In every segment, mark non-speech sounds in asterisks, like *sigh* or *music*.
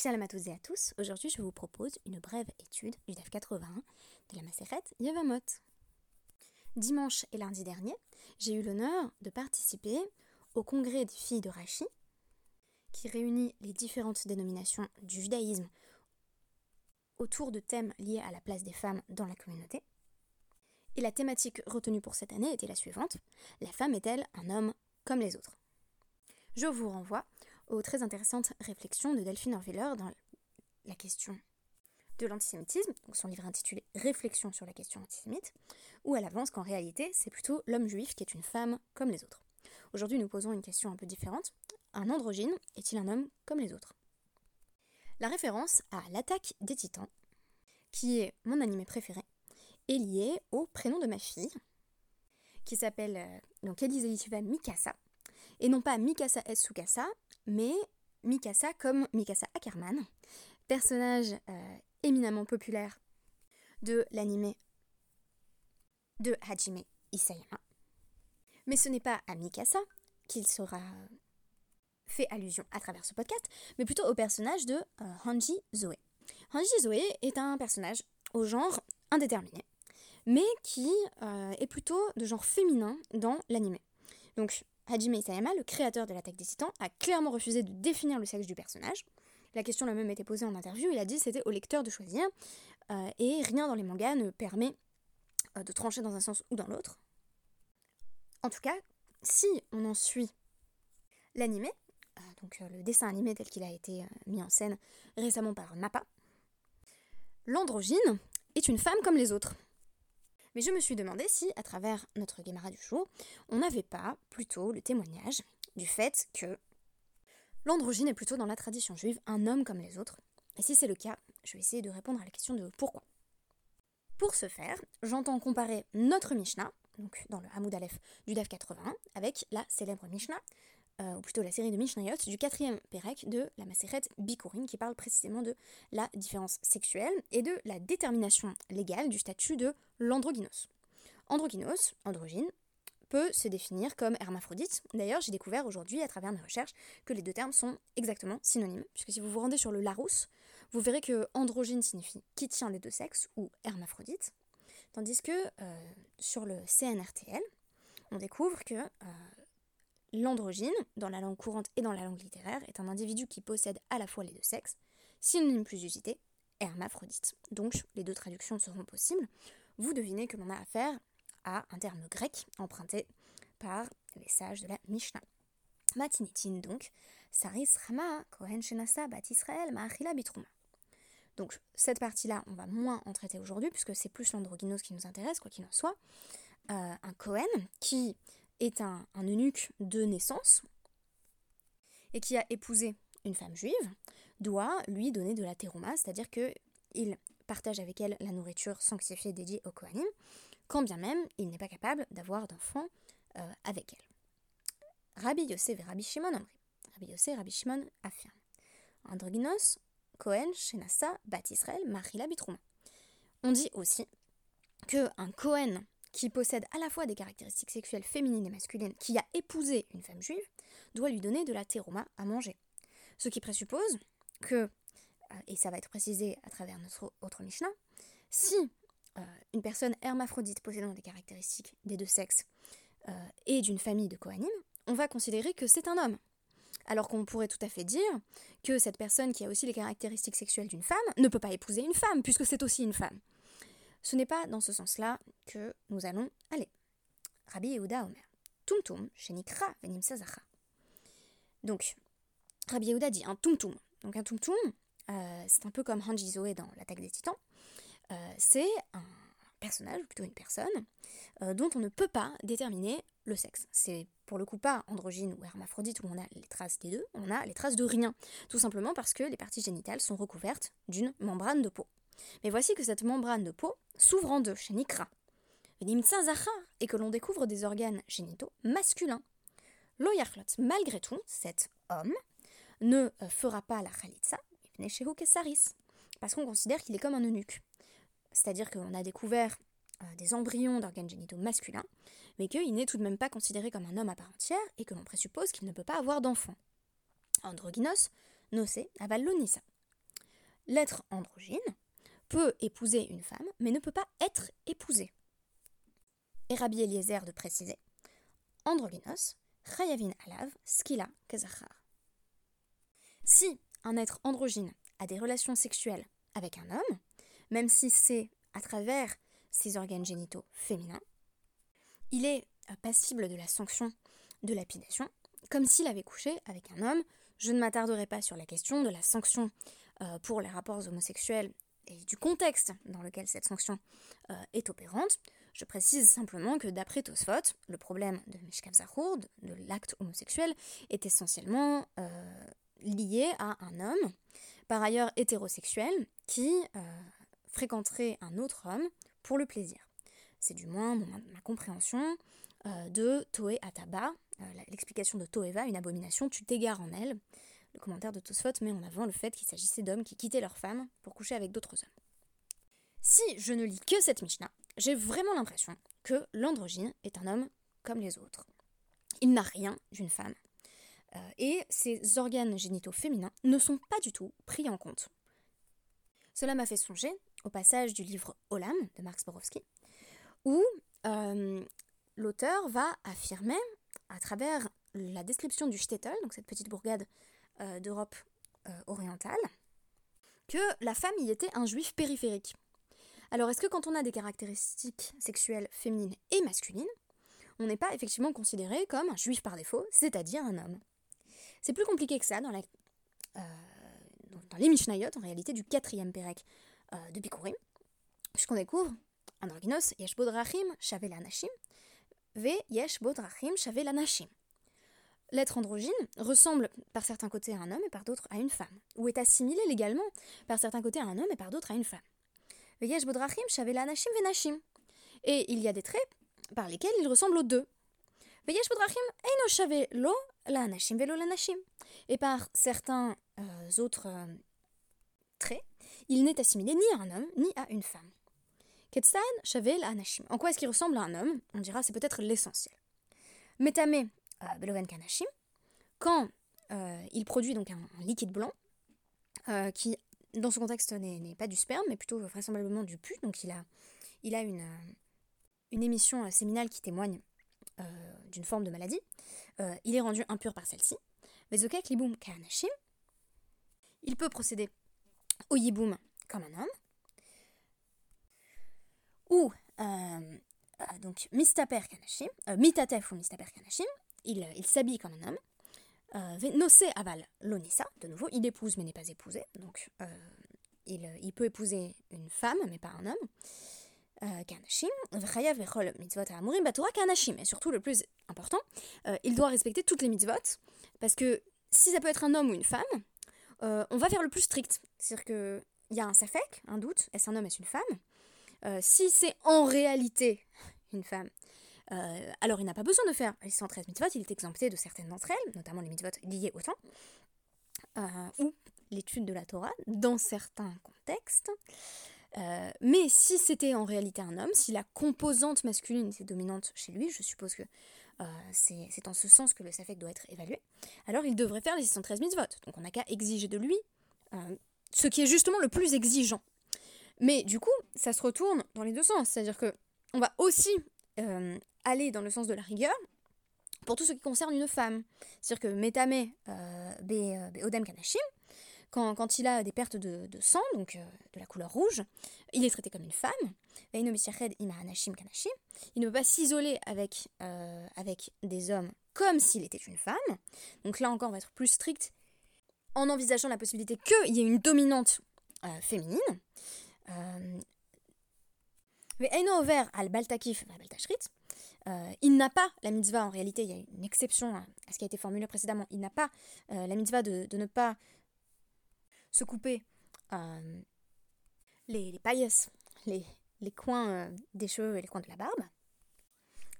Shalom à tous et à tous. Aujourd'hui, je vous propose une brève étude du DAF 81 de la Maseret Yevamot. Dimanche et lundi dernier, j'ai eu l'honneur de participer au congrès des filles de Rachi, qui réunit les différentes dénominations du judaïsme autour de thèmes liés à la place des femmes dans la communauté. Et la thématique retenue pour cette année était la suivante La femme est-elle un homme comme les autres? Je vous renvoie aux très intéressantes réflexions de Delphine Orviller dans la question de l'antisémitisme, son livre intitulé Réflexions sur la question antisémite, où elle avance qu'en réalité, c'est plutôt l'homme juif qui est une femme comme les autres. Aujourd'hui, nous posons une question un peu différente. Un androgyne est-il un homme comme les autres? La référence à l'attaque des titans, qui est mon animé préféré, est liée au prénom de ma fille, qui s'appelle euh, donc Mikasa, et non pas Mikasa S. Sukasa, mais Mikasa comme Mikasa Ackerman, personnage euh, éminemment populaire de l'anime de Hajime Isayama. Mais ce n'est pas à Mikasa qu'il sera fait allusion à travers ce podcast, mais plutôt au personnage de euh, Hanji Zoe. Hanji Zoe est un personnage au genre indéterminé, mais qui euh, est plutôt de genre féminin dans l'anime. Donc Hajime Isayama, le créateur de l'attaque des titans, a clairement refusé de définir le sexe du personnage. La question l'a même été posée en interview, il a dit c'était au lecteur de choisir, euh, et rien dans les mangas ne permet euh, de trancher dans un sens ou dans l'autre. En tout cas, si on en suit l'animé, euh, donc le dessin animé tel qu'il a été mis en scène récemment par Mappa, l'androgyne est une femme comme les autres. Mais je me suis demandé si, à travers notre Guémara du jour, on n'avait pas plutôt le témoignage du fait que l'androgyne est plutôt dans la tradition juive un homme comme les autres. Et si c'est le cas, je vais essayer de répondre à la question de pourquoi. Pour ce faire, j'entends comparer notre Mishnah, donc dans le Hamoud Aleph du DAF 81, avec la célèbre Mishnah euh, ou plutôt la série de Mishnayot du quatrième Pérec de la Maseret Bikurim, qui parle précisément de la différence sexuelle et de la détermination légale du statut de l'androgynos. Androgynos, androgyne, peut se définir comme hermaphrodite. D'ailleurs, j'ai découvert aujourd'hui, à travers mes recherches, que les deux termes sont exactement synonymes, puisque si vous vous rendez sur le Larousse, vous verrez que androgyne signifie qui tient des deux sexes, ou hermaphrodite, tandis que euh, sur le CNRTL, on découvre que euh, L'androgyne, dans la langue courante et dans la langue littéraire, est un individu qui possède à la fois les deux sexes, synonyme plus usité, hermaphrodite. Donc les deux traductions seront possibles. Vous devinez que l'on a affaire à un terme grec emprunté par les sages de la Mishnah. Matinitin donc, Saris Rama, Kohen Shenasa, Bat Israël, Maachila Bitruma. Donc cette partie-là, on va moins en traiter aujourd'hui, puisque c'est plus l'androgynos qui nous intéresse, quoi qu'il en soit. Euh, un Kohen qui est un, eunuque de naissance et qui a épousé une femme juive, doit lui donner de la terouma, c'est-à-dire qu'il partage avec elle la nourriture sanctifiée dédiée au Kohanim, quand bien même il n'est pas capable d'avoir d'enfants euh, avec elle. Rabbi Yosef et Rabbi Shimon Amri. Rabbi Yosef et Rabbi Shimon affirment. Androgynos, Kohen, Shenassa, Bat Israël, Marila Bitrouma. On dit aussi que un Kohen qui possède à la fois des caractéristiques sexuelles féminines et masculines, qui a épousé une femme juive, doit lui donner de la teroma à manger. Ce qui présuppose que, euh, et ça va être précisé à travers notre autre Mishnah, si euh, une personne hermaphrodite possédant des caractéristiques des deux sexes euh, est d'une famille de Kohanim, on va considérer que c'est un homme. Alors qu'on pourrait tout à fait dire que cette personne qui a aussi les caractéristiques sexuelles d'une femme ne peut pas épouser une femme, puisque c'est aussi une femme. Ce n'est pas dans ce sens-là que nous allons aller. Rabbi Yehuda Omer. Tumtum, shenikra venim sazacha. Donc, Rabbi Yehuda dit un tumtum. Donc un tumtum, euh, c'est un peu comme Hanji Zoé dans l'attaque des titans. Euh, c'est un personnage, ou plutôt une personne, euh, dont on ne peut pas déterminer le sexe. C'est pour le coup pas androgyne ou hermaphrodite où on a les traces des deux, on a les traces de rien. Tout simplement parce que les parties génitales sont recouvertes d'une membrane de peau. Mais voici que cette membrane de peau s'ouvre en deux chez Nikra, et que l'on découvre des organes génitaux masculins. Loyachlot, malgré tout, cet homme ne fera pas la khalitsa, parce qu'on considère qu'il est comme un eunuque. C'est-à-dire qu'on a découvert euh, des embryons d'organes génitaux masculins, mais qu'il n'est tout de même pas considéré comme un homme à part entière et que l'on présuppose qu'il ne peut pas avoir d'enfant. Androgynos, nocé, aval l'être androgyne peut épouser une femme, mais ne peut pas être épousé. Et Rabbi Eliezer de préciser Androgynos, chayavin alav, skila kazachar. Si un être androgyne a des relations sexuelles avec un homme, même si c'est à travers ses organes génitaux féminins, il est euh, passible de la sanction de lapidation, comme s'il avait couché avec un homme. Je ne m'attarderai pas sur la question de la sanction euh, pour les rapports homosexuels et du contexte dans lequel cette sanction euh, est opérante. Je précise simplement que d'après Tosfot, le problème de Mishkav Zahour, de l'acte homosexuel, est essentiellement lié à un homme, par ailleurs hétérosexuel, qui fréquenterait un autre homme pour le plaisir. C'est du moins ma compréhension euh, de Toé Ataba, euh, l'explication de Toeva, une abomination, tu t'égares en elle. Le commentaire de Tosfot met en avant le fait qu'il s'agissait d'hommes qui quittaient leurs femmes pour coucher avec d'autres hommes. Si je ne lis que cette Mishnah, j'ai vraiment l'impression que l'androgyne est un homme comme les autres. Il n'a rien d'une femme. Euh, et ses organes génitaux féminins ne sont pas du tout pris en compte. Cela m'a fait songer au passage du livre Olam de Marx Borowski, où euh, l'auteur va affirmer, à travers la description du Shtetl, donc cette petite bourgade euh, d'Europe euh, orientale, que la femme y était un juif périphérique. Alors est-ce que quand on a des caractéristiques sexuelles féminines et masculines, on n'est pas effectivement considéré comme un juif par défaut, c'est-à-dire un homme? C'est plus compliqué que ça dans, la, les Mishnayot, en réalité du quatrième Pérec de Bikurim, puisqu'on découvre androgynos, yesh bodrachim shavel ve yesh bodrachim shavel. L'être androgyne ressemble par certains côtés à un homme et par d'autres à une femme, ou est assimilé légalement par certains côtés à un homme et par d'autres à une femme. Et il y a des traits par lesquels il ressemble aux deux. Et par certains euh, autres euh, traits, il n'est assimilé ni à un homme ni à une femme. Ketstein, Shavel, Anashim. En quoi est-ce qu'il ressemble à un homme? On dira c'est peut-être l'essentiel. Metame, euh, Beloven Kanashim, quand euh, il produit donc un, liquide blanc, euh, qui dans ce contexte n'est pas du sperme, mais plutôt vraisemblablement du pus, donc il a, il a une, une émission séminale qui témoigne d'une forme de maladie, il est rendu impur par celle-ci. Vezokek Liboum Kanashim, il peut procéder au yiboum comme un homme, ou euh, donc Mistaper Kanashim, Mitatef ou Mistaper Kanashim, il, il s'habille comme un homme. Nosé aval l'onissa, de nouveau, il épouse mais n'est pas épousé, donc il, il, peut épouser une femme mais pas un homme. Kanashim, mitzvot et surtout le plus important, il doit respecter toutes les mitzvot, parce que si ça peut être un homme ou une femme, on va faire le plus strict. C'est-à-dire qu'il y a un safek, un doute, est-ce un homme, est-ce une femme? Euh, si c'est en réalité une femme, euh, alors il n'a pas besoin de faire les 113 mitzvot, il est exempté de certaines d'entre elles, notamment les mitzvot liées au temps, euh, ou l'étude de la Torah dans certains contextes. mais si c'était en réalité un homme, si la composante masculine était dominante chez lui, je suppose que c'est en ce sens que le safek doit être évalué, alors il devrait faire les 613 mitzvot. Donc on n'a qu'à exiger de lui ce qui est justement le plus exigeant mais du coup, ça se retourne dans les deux sens. C'est-à-dire que on va aussi euh, aller dans le sens de la rigueur pour tout ce qui concerne une femme. C'est-à-dire que Metame euh, euh, Kanashim, quand, quand, il a des pertes de, de sang, donc de la couleur rouge, il est traité comme une femme. Il ne peut pas s'isoler avec, avec des hommes comme s'il était une femme. Donc là encore, on va être plus strict en envisageant la possibilité qu'il y ait une dominante féminine. Euh, al Baltakif, euh, il n'a pas la mitzvah, en réalité, il y a une exception à ce qui a été formulé précédemment, il n'a pas euh, la mitzvah de, de, ne pas se couper les, les les, les coins des cheveux et les coins de la barbe.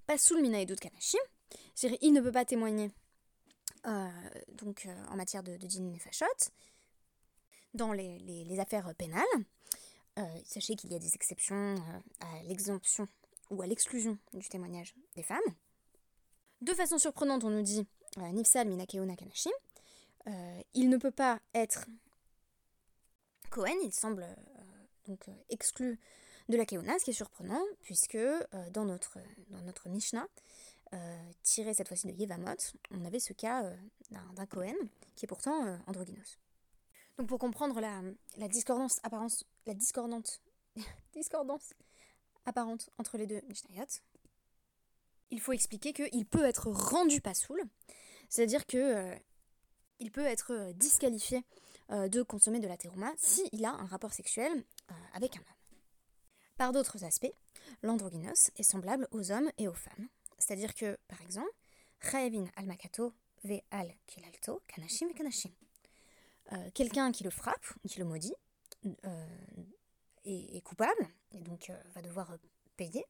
Pas sous le mina et kanashim, c'est-à-dire il ne peut pas témoigner donc, en matière de, de din et fachot dans les, affaires pénales. Euh, sachez qu'il y a des exceptions euh, à l'exemption ou à l'exclusion du témoignage des femmes. De façon surprenante, on nous dit euh, Nifsal Minakeo Nakanashim. il ne peut pas être Cohen, il semble donc exclu de la Keuna, ce qui est surprenant, puisque dans, notre, dans notre Mishnah, tiré cette fois-ci de Yevamot, on avait ce cas d'un Cohen qui est pourtant androgynos. Donc pour comprendre la, la discordance apparence, la discordante, *laughs* discordance apparente entre les deux Mishnayot, il faut expliquer qu'il peut être rendu pas saoul, c'est-à-dire que euh, il peut être euh, disqualifié euh, de consommer de la terouma s'il a un rapport sexuel avec un homme. Par d'autres aspects, l'androgynos est semblable aux hommes et aux femmes, c'est-à-dire que, par exemple, al-Makato ve al-Kilalto kanashim kanashim. Quelqu'un qui le frappe, qui le maudit, est, coupable, et donc va devoir payer,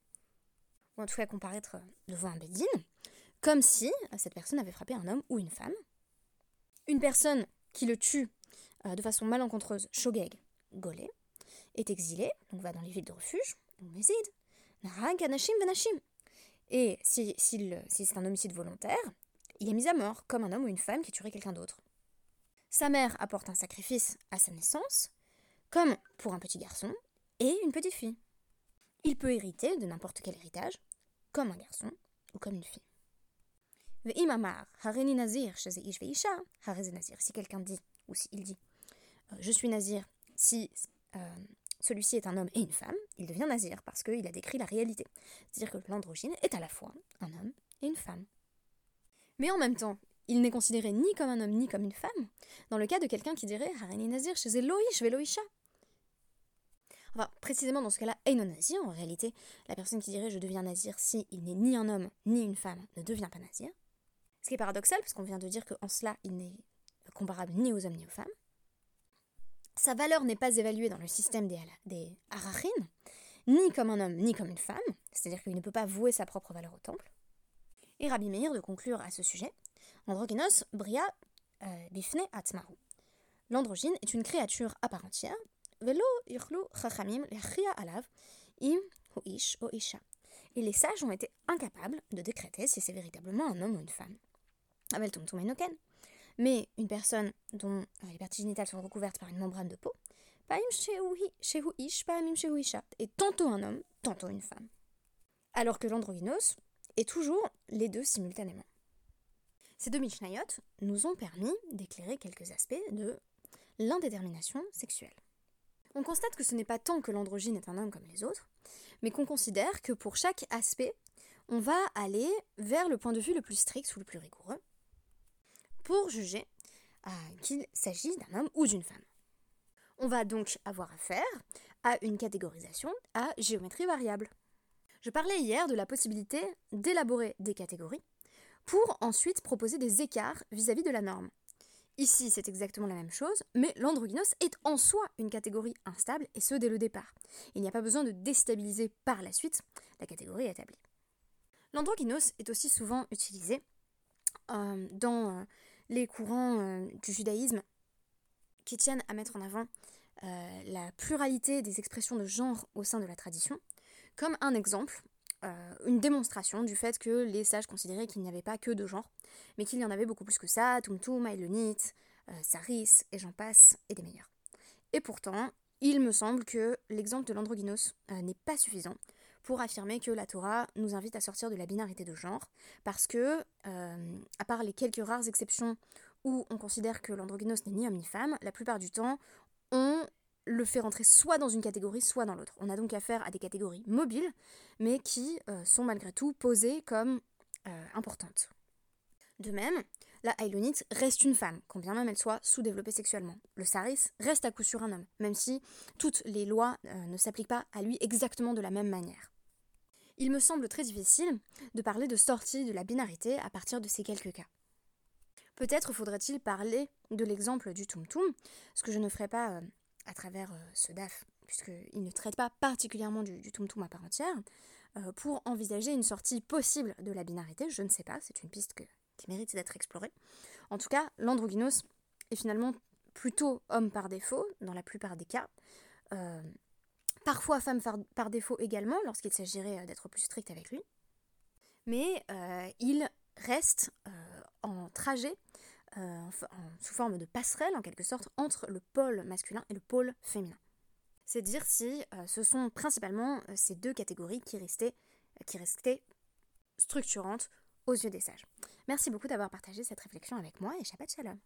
ou en tout cas comparaître devant un bédine, comme si cette personne avait frappé un homme ou une femme. Une personne qui le tue euh, de façon malencontreuse, shogeg, golé, est exilée, donc va dans les villes de refuge, ou mézid, narag, anashim, vanashim. Et si, si c'est un homicide volontaire, il est mis à mort, comme un homme ou une femme qui tuerait quelqu'un d'autre. Sa mère apporte un sacrifice à sa naissance, comme pour un petit garçon et une petite fille. Il peut hériter de n'importe quel héritage, comme un garçon ou comme une fille. Si quelqu'un dit, ou s'il dit, euh, je suis nazir, si euh, celui-ci est un homme et une femme, il devient nazir parce qu'il a décrit la réalité. C'est-à-dire que l'androgyne est à la fois un homme et une femme. Mais en même temps, il n'est considéré ni comme un homme ni comme une femme, dans le cas de quelqu'un qui dirait Harini Nazir chez Eloïsh Veloïcha, Enfin, précisément dans ce cas-là, Einon Nazir, en réalité, la personne qui dirait je deviens Nazir si il n'est ni un homme ni une femme ne devient pas Nazir. Ce qui est paradoxal, parce qu'on vient de dire qu'en cela, il n'est comparable ni aux hommes ni aux femmes. Sa valeur n'est pas évaluée dans le système des, des ni comme un homme ni comme une femme, c'est-à-dire qu'il ne peut pas vouer sa propre valeur au temple. Et Rabbi Meir de conclure à ce sujet Androgynos bria euh, bifne atmaru. L'androgyne est une créature à part entière et les sages ont été incapables de décréter si c'est véritablement un homme ou une femme. Mais une personne dont les parties génitales sont recouvertes par une membrane de peau, est tantôt un homme, tantôt une femme. Alors que l'androgynos est toujours les deux simultanément. Ces deux Mishnayot nous ont permis d'éclairer quelques aspects de l'indétermination sexuelle on constate que ce n'est pas tant que l'androgyne est un homme comme les autres, mais qu'on considère que pour chaque aspect, on va aller vers le point de vue le plus strict ou le plus rigoureux pour juger euh, qu'il s'agit d'un homme ou d'une femme. On va donc avoir affaire à une catégorisation à géométrie variable. Je parlais hier de la possibilité d'élaborer des catégories pour ensuite proposer des écarts vis-à-vis -vis de la norme. Ici, c'est exactement la même chose, mais l'androgynos est en soi une catégorie instable, et ce dès le départ. Il n'y a pas besoin de déstabiliser par la suite la catégorie établie. L'androgynos est aussi souvent utilisé euh, dans euh, les courants euh, du judaïsme qui tiennent à mettre en avant la pluralité des expressions de genre au sein de la tradition, comme un exemple euh, une démonstration du fait que les sages considéraient qu'il n'y avait pas que deux genres, mais qu'il y en avait beaucoup plus que ça, Tumtum, Ailonit, euh, Saris, et j'en passe, et des meilleurs. Et pourtant, il me semble que l'exemple de l'androgynos euh, n'est pas suffisant pour affirmer que la Torah nous invite à sortir de la binarité de genre, parce que, à part les quelques rares exceptions où on considère que l'androgynos n'est ni homme ni femme, la plupart du temps, on le fait rentrer soit dans une catégorie, soit dans l'autre. On a donc affaire à des catégories mobiles, mais qui euh, sont malgré tout posées comme euh, importantes. De même, la Hailonite reste une femme, quand bien même elle soit sous-développée sexuellement. Le Saris reste à coup sûr un homme, même si toutes les lois euh, ne s'appliquent pas à lui exactement de la même manière. Il me semble très difficile de parler de sortie de la binarité à partir de ces quelques cas. Peut-être faudrait-il parler de l'exemple du Tum Tum, ce que je ne ferai pas à travers euh, ce DAF, puisqu'il ne traite pas particulièrement du, du tum à part entière, euh, pour envisager une sortie possible de la binarité. Je ne sais pas, c'est une piste qui mérite d'être explorée. En tout cas, l'androgynos est finalement plutôt homme par défaut, dans la plupart des cas. Euh, parfois femme par, défaut également, lorsqu'il s'agirait d'être plus strict avec lui. Mais il reste en trajet sous forme de passerelle en quelque sorte entre le pôle masculin et le pôle féminin. C'est dire si ce sont principalement ces deux catégories qui restaient, qui restaient structurantes aux yeux des sages. Merci beaucoup d'avoir partagé cette réflexion avec moi et Shabbat Shalom.